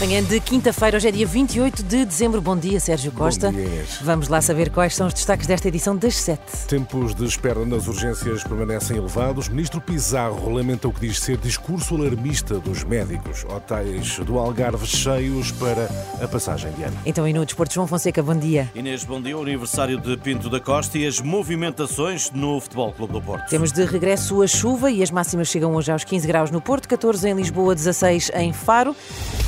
Manhã de quinta-feira, hoje é dia 28 de dezembro. Bom dia, Sérgio Costa. Bom dia. Vamos lá saber quais são os destaques desta edição das sete. Tempos de espera nas urgências permanecem elevados. Ministro Pizarro lamenta o que diz ser discurso alarmista dos médicos. Hotéis do Algarve cheios para a passagem de ano. Então, e no Desporto, João Fonseca, bom dia. Inês, bom dia. O aniversário de Pinto da Costa e as movimentações no Futebol Clube do Porto. Temos de regresso a chuva e as máximas chegam hoje aos 15 graus no Porto, 14 em Lisboa, 16 em Faro.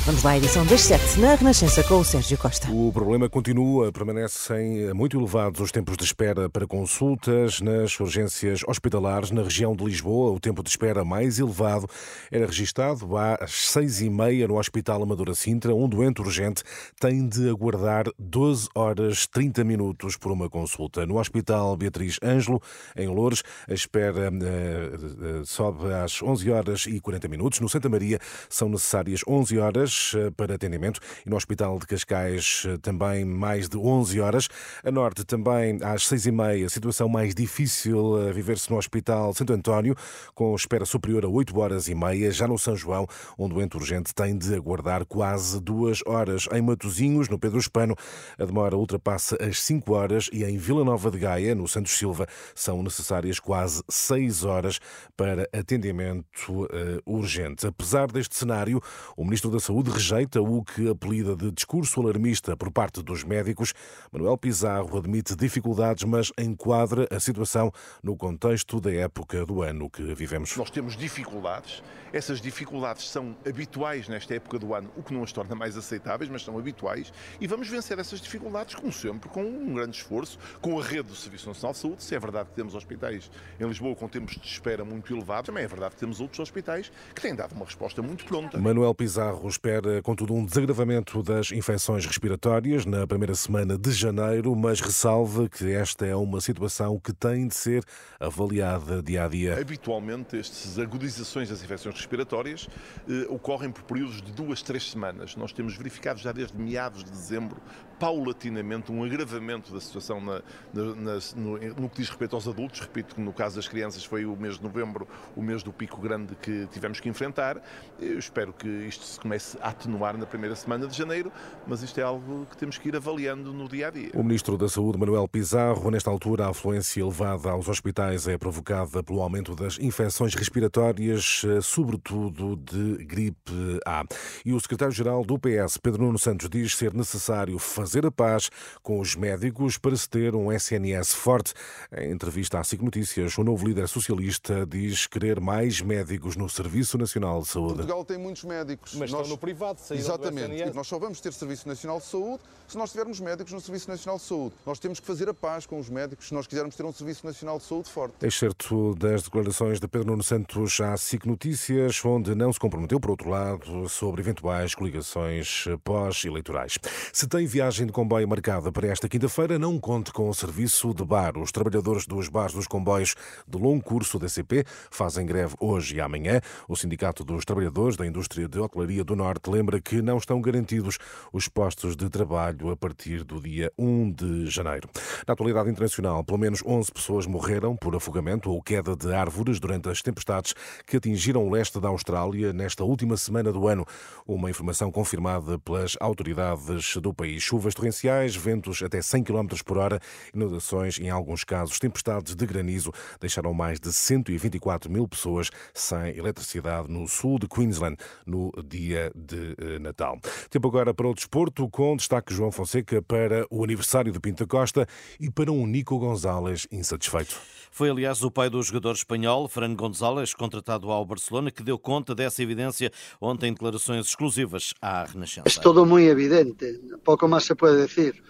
Vamos lá, edição das 7 na Renascença com o Sérgio Costa. O problema continua, permanecem muito elevados os tempos de espera para consultas nas urgências hospitalares na região de Lisboa. O tempo de espera mais elevado era registado às seis e meia no Hospital Amadora Sintra. Um doente urgente tem de aguardar 12 horas 30 minutos por uma consulta. No Hospital Beatriz Ângelo, em Loures, a espera uh, uh, sobe às 11 horas e 40 minutos. No Santa Maria são necessárias 11 horas eh, para atendimento e no Hospital de Cascais eh, também mais de 11 horas. A Norte também às 6 e meia, situação mais difícil a viver-se no Hospital Santo António, com espera superior a 8 horas e meia. Já no São João, um doente urgente tem de aguardar quase duas horas. Em Matozinhos, no Pedro Espano, a demora ultrapassa as 5 horas e em Vila Nova de Gaia, no Santos Silva, são necessárias quase 6 horas para atendimento uh, urgente. Apesar deste cenário, o Ministro da Saúde Saúde rejeita o que apelida de discurso alarmista por parte dos médicos. Manuel Pizarro admite dificuldades, mas enquadra a situação no contexto da época do ano que vivemos. Nós temos dificuldades, essas dificuldades são habituais nesta época do ano, o que não as torna mais aceitáveis, mas são habituais, e vamos vencer essas dificuldades, como sempre, com um grande esforço, com a rede do Serviço Nacional de Saúde. Se é verdade que temos hospitais em Lisboa com tempos de espera muito elevados, também é verdade que temos outros hospitais que têm dado uma resposta muito pronta. Manuel Pizarro espera espera, contudo, um desagravamento das infecções respiratórias na primeira semana de janeiro, mas ressalva que esta é uma situação que tem de ser avaliada dia a dia. Habitualmente, estas agudizações das infecções respiratórias eh, ocorrem por períodos de duas, três semanas. Nós temos verificado já desde meados de dezembro, paulatinamente, um agravamento da situação na, na, na, no, no, que diz respeito aos adultos. Repito que no caso das crianças foi o mês de novembro, o mês do pico grande que tivemos que enfrentar. Eu espero que isto se comece a atenuar na primeira semana de janeiro, mas isto é algo que temos que ir avaliando no dia a dia. O Ministro da Saúde, Manuel Pizarro, nesta altura, a afluência elevada aos hospitais é provocada pelo aumento das infecções respiratórias, eh, sobretudo de gripe A. E o secretário-geral do PS, Pedro Nuno Santos, diz ser necessário fazer a paz com os médicos para se ter um SNS forte. Em entrevista à SIC Notícias, o novo líder socialista diz querer mais médicos no Serviço Nacional de Saúde. Portugal tem muitos médicos. Mas Nós... estão no privado, Exatamente. Nós só vamos ter Serviço Nacional de Saúde se nós tivermos médicos no Serviço Nacional de Saúde. Nós temos que fazer a paz com os médicos se nós quisermos ter um Serviço Nacional de Saúde forte. Excerto das declarações de Pedro Nuno Santos à SIC Notícias, onde não se comprometeu, por outro lado, sobre eventuais coligações pós-eleitorais. Se tem viagem de comboio marcada para esta quinta-feira, não conte com o serviço de bar. Os trabalhadores dos bares dos comboios de longo curso da CP fazem greve hoje e amanhã. O Sindicato dos Trabalhadores da Indústria de Hotelaria do Norte lembra que não estão garantidos os postos de trabalho a partir do dia 1 de janeiro. Na atualidade internacional, pelo menos 11 pessoas morreram por afogamento ou queda de árvores durante as tempestades que atingiram o leste da Austrália nesta última semana do ano. Uma informação confirmada pelas autoridades do país. Chuvas torrenciais, ventos até 100 km por hora, inundações em alguns casos, tempestades de granizo deixaram mais de 124 mil pessoas sem eletricidade no sul de Queensland no dia de eh, Natal. Tempo agora para o desporto, com destaque João Fonseca para o aniversário de Pinto Costa e para um Nico Gonzalez insatisfeito. Foi, aliás, o pai do jogador espanhol, Fran González, contratado ao Barcelona, que deu conta dessa evidência ontem em declarações exclusivas à Renascença. É tudo muito evidente, pouco mais se pode dizer.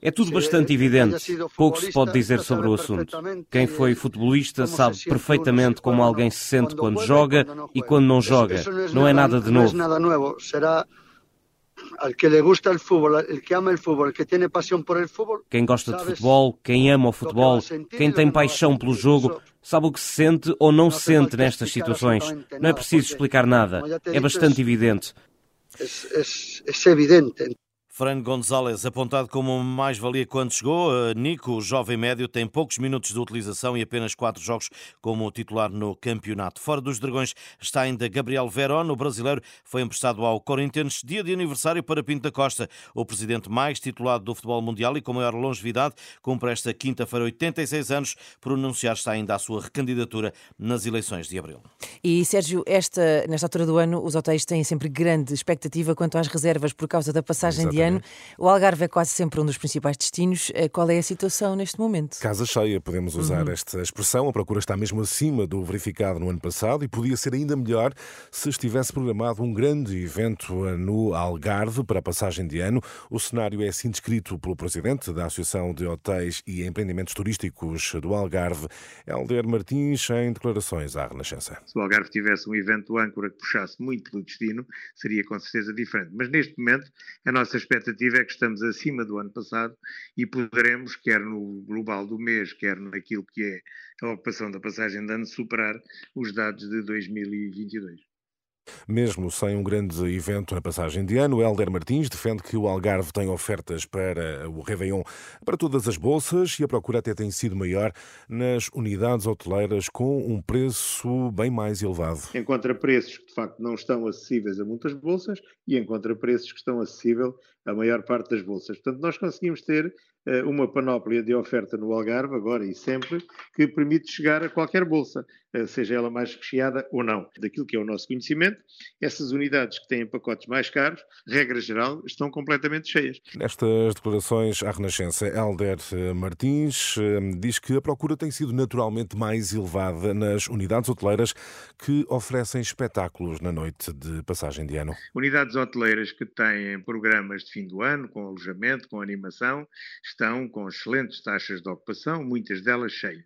É tudo bastante evidente. Pouco se pode dizer sobre o assunto. Quem foi futebolista sabe perfeitamente como alguém se sente quando joga e quando não joga. Não é nada de novo. Quem gosta de futebol, quem ama o futebol, quem tem paixão pelo jogo, sabe o que se sente ou não se sente nestas situações. Não é preciso explicar nada. É bastante evidente. é, é evidente. Fran Gonzalez, apontado como mais-valia quando chegou, eh, Nico, o jovem médio, tem poucos minutos de utilização e apenas quatro jogos como titular no campeonato. Fora dos Dragões está ainda Gabriel Verón, o brasileiro foi emprestado ao Corinthians, dia de aniversário para Pinto da Costa, o presidente mais titulado do futebol mundial e com maior longevidade, cumpre esta quinta-feira 86 anos, por anunciar está ainda a sua recandidatura nas eleições de abril. E Sérgio, esta, nesta altura do ano, os hotéis têm sempre grande expectativa quanto às reservas por causa da passagem Exatamente. de ano ano. O Algarve é quase sempre um dos principais destinos. Eh, qual é a situação neste momento? Casa cheia, podemos usar uhum. esta expressão. A procura está mesmo acima do verificado no ano passado e podia ser ainda melhor se estivesse programado um grande evento eh, no Algarve para a passagem de ano. O cenário é assim descrito pelo presidente da Associação de Hotéis e Empreendimentos Turísticos do Algarve, Helder Martins, em declarações à Renascença. Se o Algarve tivesse um evento âncora que puxasse muito pelo destino, seria com certeza diferente. Mas neste momento, a nossa expectativa expectativa é que estamos acima do ano passado e poderemos, quer no global do mês, quer naquilo que é a ocupação da passagem de ano, superar os dados de 2022. Mesmo sem um grande evento na passagem de ano, Helder Martins defende que o Algarve tem ofertas para o Réveillon para todas as bolsas e a procura até tem sido maior nas unidades hoteleiras com um preço bem mais elevado. Encontra preços que de facto não estão acessíveis a muitas bolsas e encontra preços que estão acessíveis a maior parte das bolsas. Portanto, nós conseguimos ter uh, uma panóplia de oferta no Algarve, agora e sempre, que permite chegar a qualquer bolsa, uh, seja ela mais recheada ou não. Daquilo que é o nosso conhecimento, essas unidades que têm pacotes mais caros, regra geral, estão completamente cheias. Nestas declarações à Renascença, Helder eh, Martins diz que a procura tem sido naturalmente mais elevada nas unidades hoteleiras que oferecem espetáculos na noite de passagem de ano. Unidades hoteleiras que têm programas de fim do ano, com alojamento, com animação, estão com excelentes taxas de ocupação, muitas delas cheias.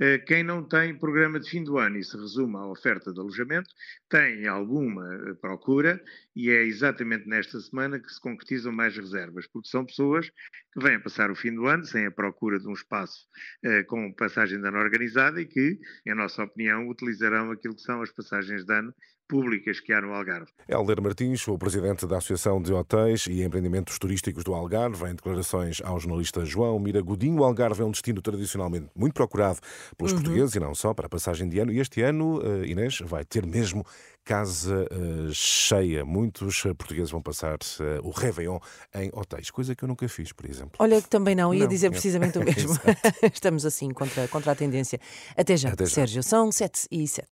Eh, quem não tem programa de fim do ano e se resume à oferta de alojamento, tem alguma eh, procura e é exatamente nesta semana que se concretizam mais reservas, porque são pessoas que vêm passar o fim do ano sem a procura de um espaço eh, com passagem de ano organizada e que, em nossa opinião, utilizarão aquilo que são as passagens de ano públicas que há no Algarve. Helder Martins, o presidente da Associação de Hotéis e Empreendimentos Turísticos do Algarve, em declarações ao jornalista João Mira Godinho. O Algarve é um destino tradicionalmente muito procurado pelos uhum. portugueses e não só para a passagem de ano. E este ano, eh, Inês, vai ter mesmo casa uh, cheia. Muitos portugueses vão passar uh, o Réveillon em hotéis, coisa que eu nunca fiz, por exemplo. Olha, que também não, ia não, dizer precisamente o mesmo. Estamos assim contra, contra a tendência. Até já, Até já. Sérgio, são 7 e 7.